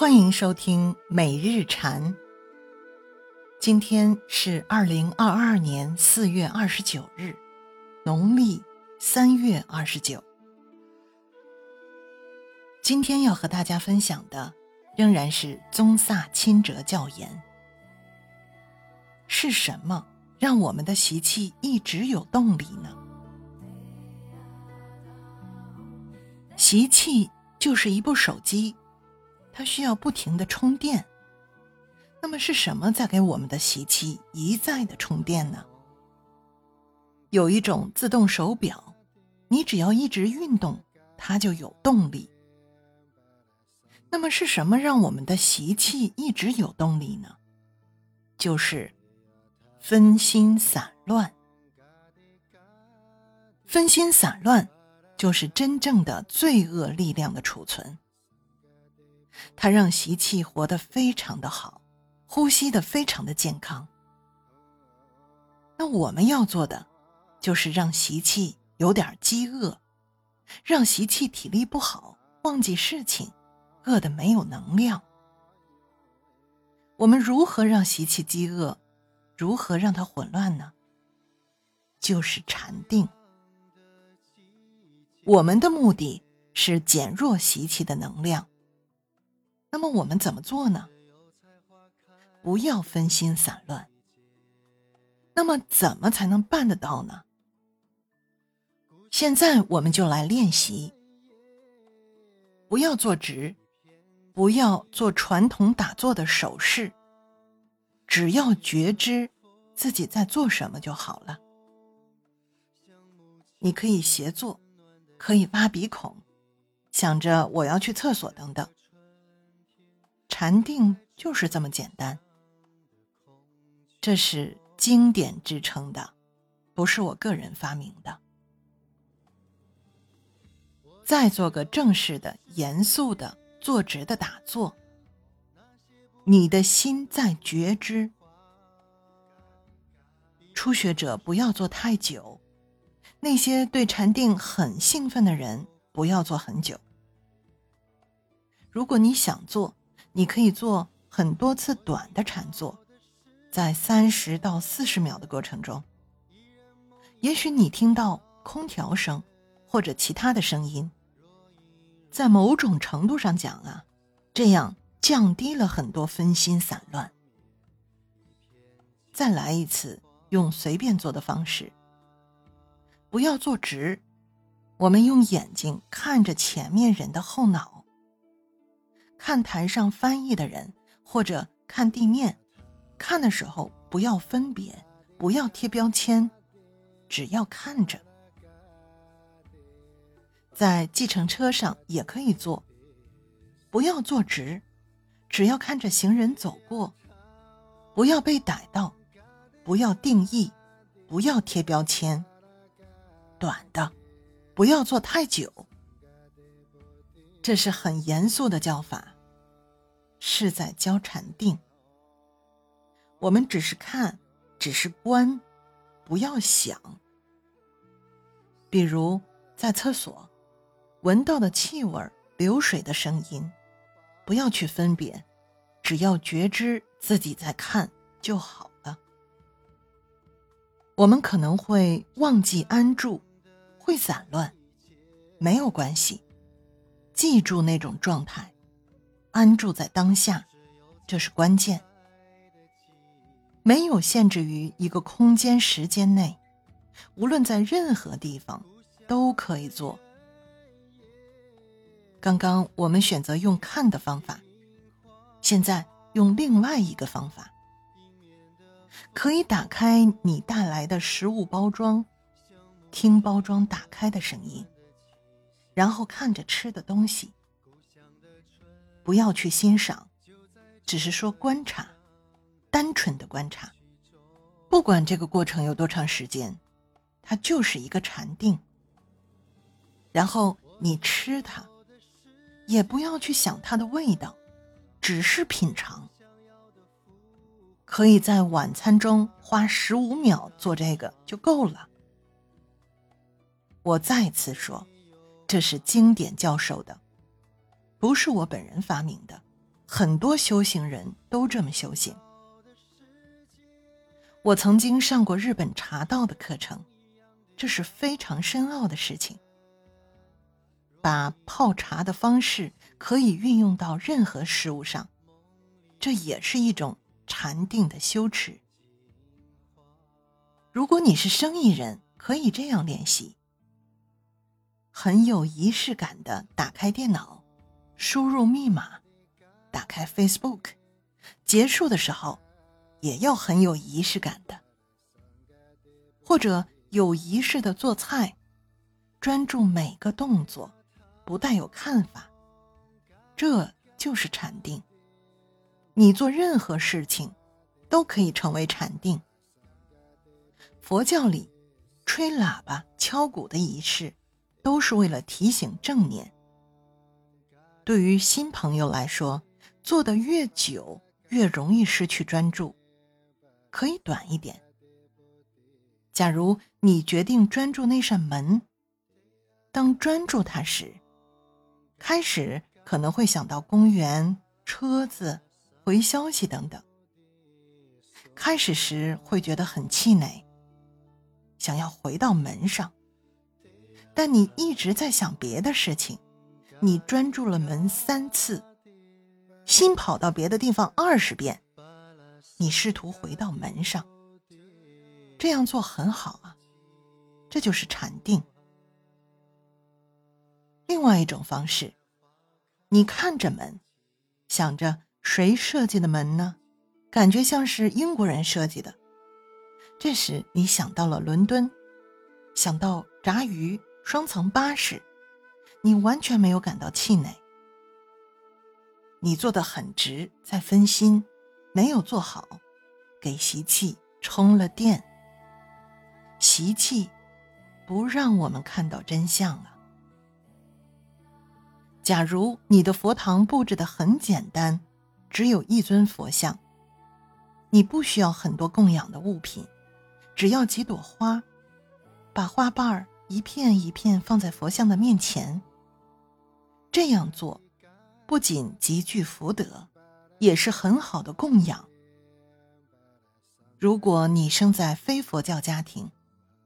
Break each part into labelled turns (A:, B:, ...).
A: 欢迎收听每日禅。今天是二零二二年四月二十九日，农历三月二十九。今天要和大家分享的仍然是宗萨钦哲教言：是什么让我们的习气一直有动力呢？习气就是一部手机。它需要不停的充电。那么是什么在给我们的习气一再的充电呢？有一种自动手表，你只要一直运动，它就有动力。那么是什么让我们的习气一直有动力呢？就是分心散乱。分心散乱，就是真正的罪恶力量的储存。它让习气活得非常的好，呼吸的非常的健康。那我们要做的，就是让习气有点饥饿，让习气体力不好，忘记事情，饿得没有能量。我们如何让习气饥饿，如何让它混乱呢？就是禅定。我们的目的是减弱习气的能量。那么我们怎么做呢？不要分心散乱。那么怎么才能办得到呢？现在我们就来练习。不要坐直，不要做传统打坐的手势，只要觉知自己在做什么就好了。你可以斜坐，可以挖鼻孔，想着我要去厕所等等。禅定就是这么简单，这是经典支撑的，不是我个人发明的。再做个正式的、严肃的、坐直的打坐，你的心在觉知。初学者不要做太久，那些对禅定很兴奋的人不要做很久。如果你想做，你可以做很多次短的禅坐，在三十到四十秒的过程中，也许你听到空调声或者其他的声音，在某种程度上讲啊，这样降低了很多分心散乱。再来一次，用随便做的方式，不要坐直，我们用眼睛看着前面人的后脑。看台上翻译的人，或者看地面，看的时候不要分别，不要贴标签，只要看着。在计程车上也可以坐，不要坐直，只要看着行人走过，不要被逮到，不要定义，不要贴标签。短的，不要坐太久。这是很严肃的教法，是在教禅定。我们只是看，只是观，不要想。比如在厕所，闻到的气味、流水的声音，不要去分别，只要觉知自己在看就好了。我们可能会忘记安住，会散乱，没有关系。记住那种状态，安住在当下，这是关键。没有限制于一个空间时间内，无论在任何地方都可以做。刚刚我们选择用看的方法，现在用另外一个方法，可以打开你带来的食物包装，听包装打开的声音。然后看着吃的东西，不要去欣赏，只是说观察，单纯的观察。不管这个过程有多长时间，它就是一个禅定。然后你吃它，也不要去想它的味道，只是品尝。可以在晚餐中花十五秒做这个就够了。我再次说。这是经典教授的，不是我本人发明的，很多修行人都这么修行。我曾经上过日本茶道的课程，这是非常深奥的事情。把泡茶的方式可以运用到任何事物上，这也是一种禅定的修持。如果你是生意人，可以这样练习：很有仪式感的打开电脑，输入密码，打开 Facebook，结束的时候也要很有仪式感的，或者有仪式的做菜，专注每个动作。不带有看法，这就是禅定。你做任何事情，都可以成为禅定。佛教里，吹喇叭、敲鼓的仪式，都是为了提醒正念。对于新朋友来说，做的越久，越容易失去专注，可以短一点。假如你决定专注那扇门，当专注它时。开始可能会想到公园、车子、回消息等等。开始时会觉得很气馁，想要回到门上，但你一直在想别的事情，你专注了门三次，心跑到别的地方二十遍，你试图回到门上。这样做很好啊，这就是禅定。另外一种方式，你看着门，想着谁设计的门呢？感觉像是英国人设计的。这时你想到了伦敦，想到炸鱼、双层巴士，你完全没有感到气馁。你做的很直，在分心，没有做好，给习气充了电。习气不让我们看到真相啊。假如你的佛堂布置的很简单，只有一尊佛像，你不需要很多供养的物品，只要几朵花，把花瓣儿一片一片放在佛像的面前。这样做，不仅极具福德，也是很好的供养。如果你生在非佛教家庭，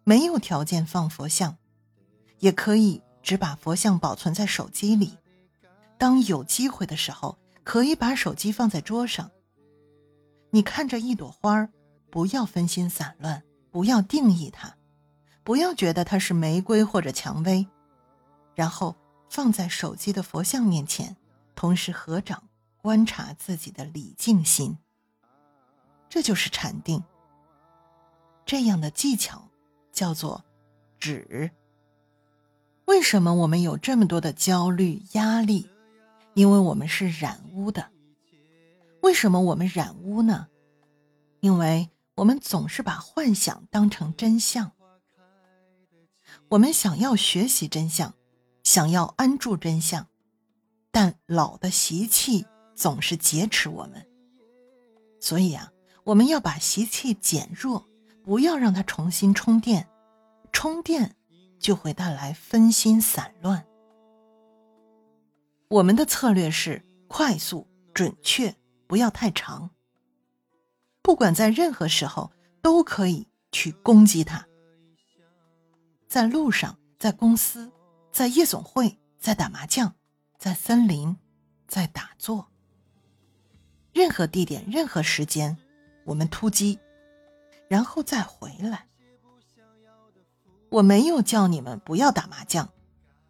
A: 没有条件放佛像，也可以只把佛像保存在手机里。当有机会的时候，可以把手机放在桌上。你看着一朵花儿，不要分心散乱，不要定义它，不要觉得它是玫瑰或者蔷薇，然后放在手机的佛像面前，同时合掌观察自己的礼敬心。这就是禅定。这样的技巧叫做止。为什么我们有这么多的焦虑压力？因为我们是染污的，为什么我们染污呢？因为我们总是把幻想当成真相。我们想要学习真相，想要安住真相，但老的习气总是劫持我们。所以啊，我们要把习气减弱，不要让它重新充电，充电就会带来分心散乱。我们的策略是快速、准确，不要太长。不管在任何时候，都可以去攻击他。在路上，在公司，在夜总会，在打麻将，在森林，在打坐。任何地点、任何时间，我们突击，然后再回来。我没有叫你们不要打麻将，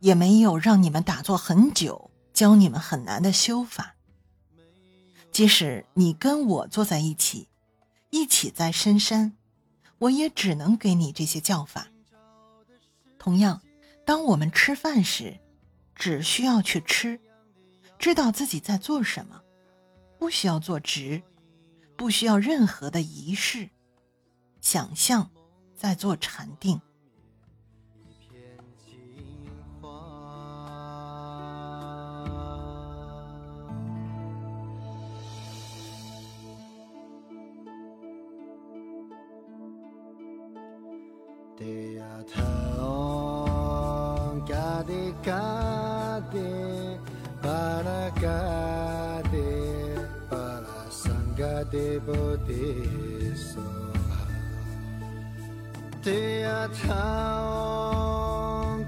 A: 也没有让你们打坐很久。教你们很难的修法。即使你跟我坐在一起，一起在深山，我也只能给你这些教法。同样，当我们吃饭时，只需要去吃，知道自己在做什么，不需要做直，不需要任何的仪式，想象在做禅定。de cade para cade para sanga
B: de bodhi soha te atam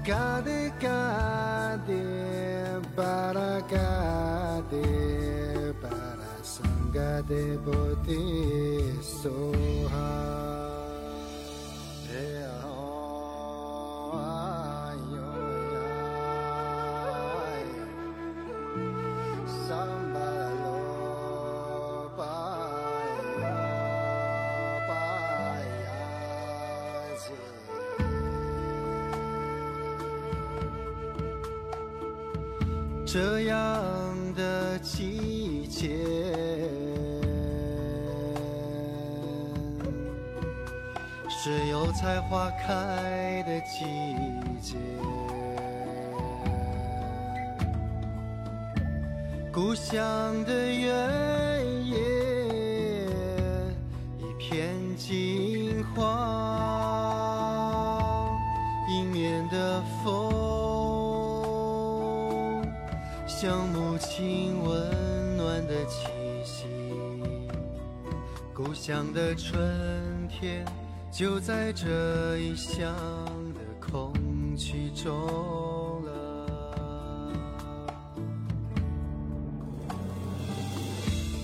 B: cade cade para cade para sanga de bodhi soha 这样的季节，是油菜花开的季节。故乡的原野一片金黄，迎面的风像母亲温暖的气息。故乡的春天就在这异乡的空气中了。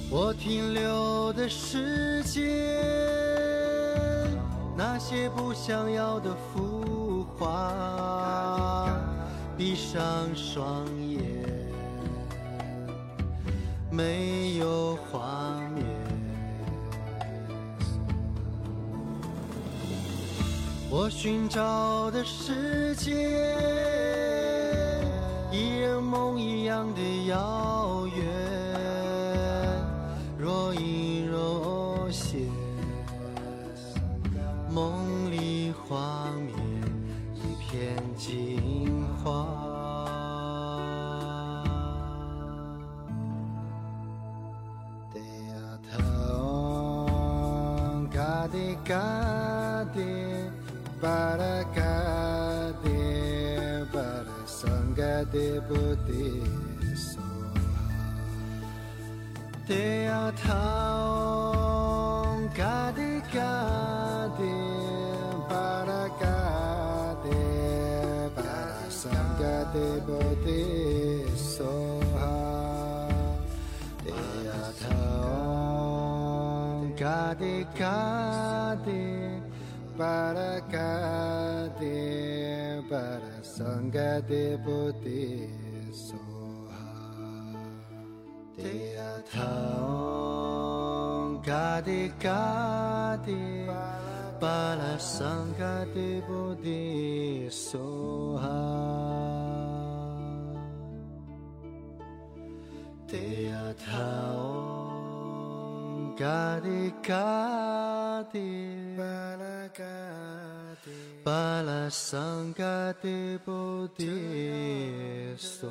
B: 我停留的时间，那些不想要的浮华，闭上双眼，没有画面。我寻找的世界，依然梦一样的遥远。若隐得不的娑哈，得呀头嘎迪嘎迪巴拉嘎迪巴拉，萨嘎得不的娑，得阿他嘎迪嘎迪巴拉嘎迪。Sangate Te Soha Te Athaong Kade Kade Bala Sangate Te Soha Te Athaong Kade Kade Bala Kade 巴拉桑，嘎地布地梭。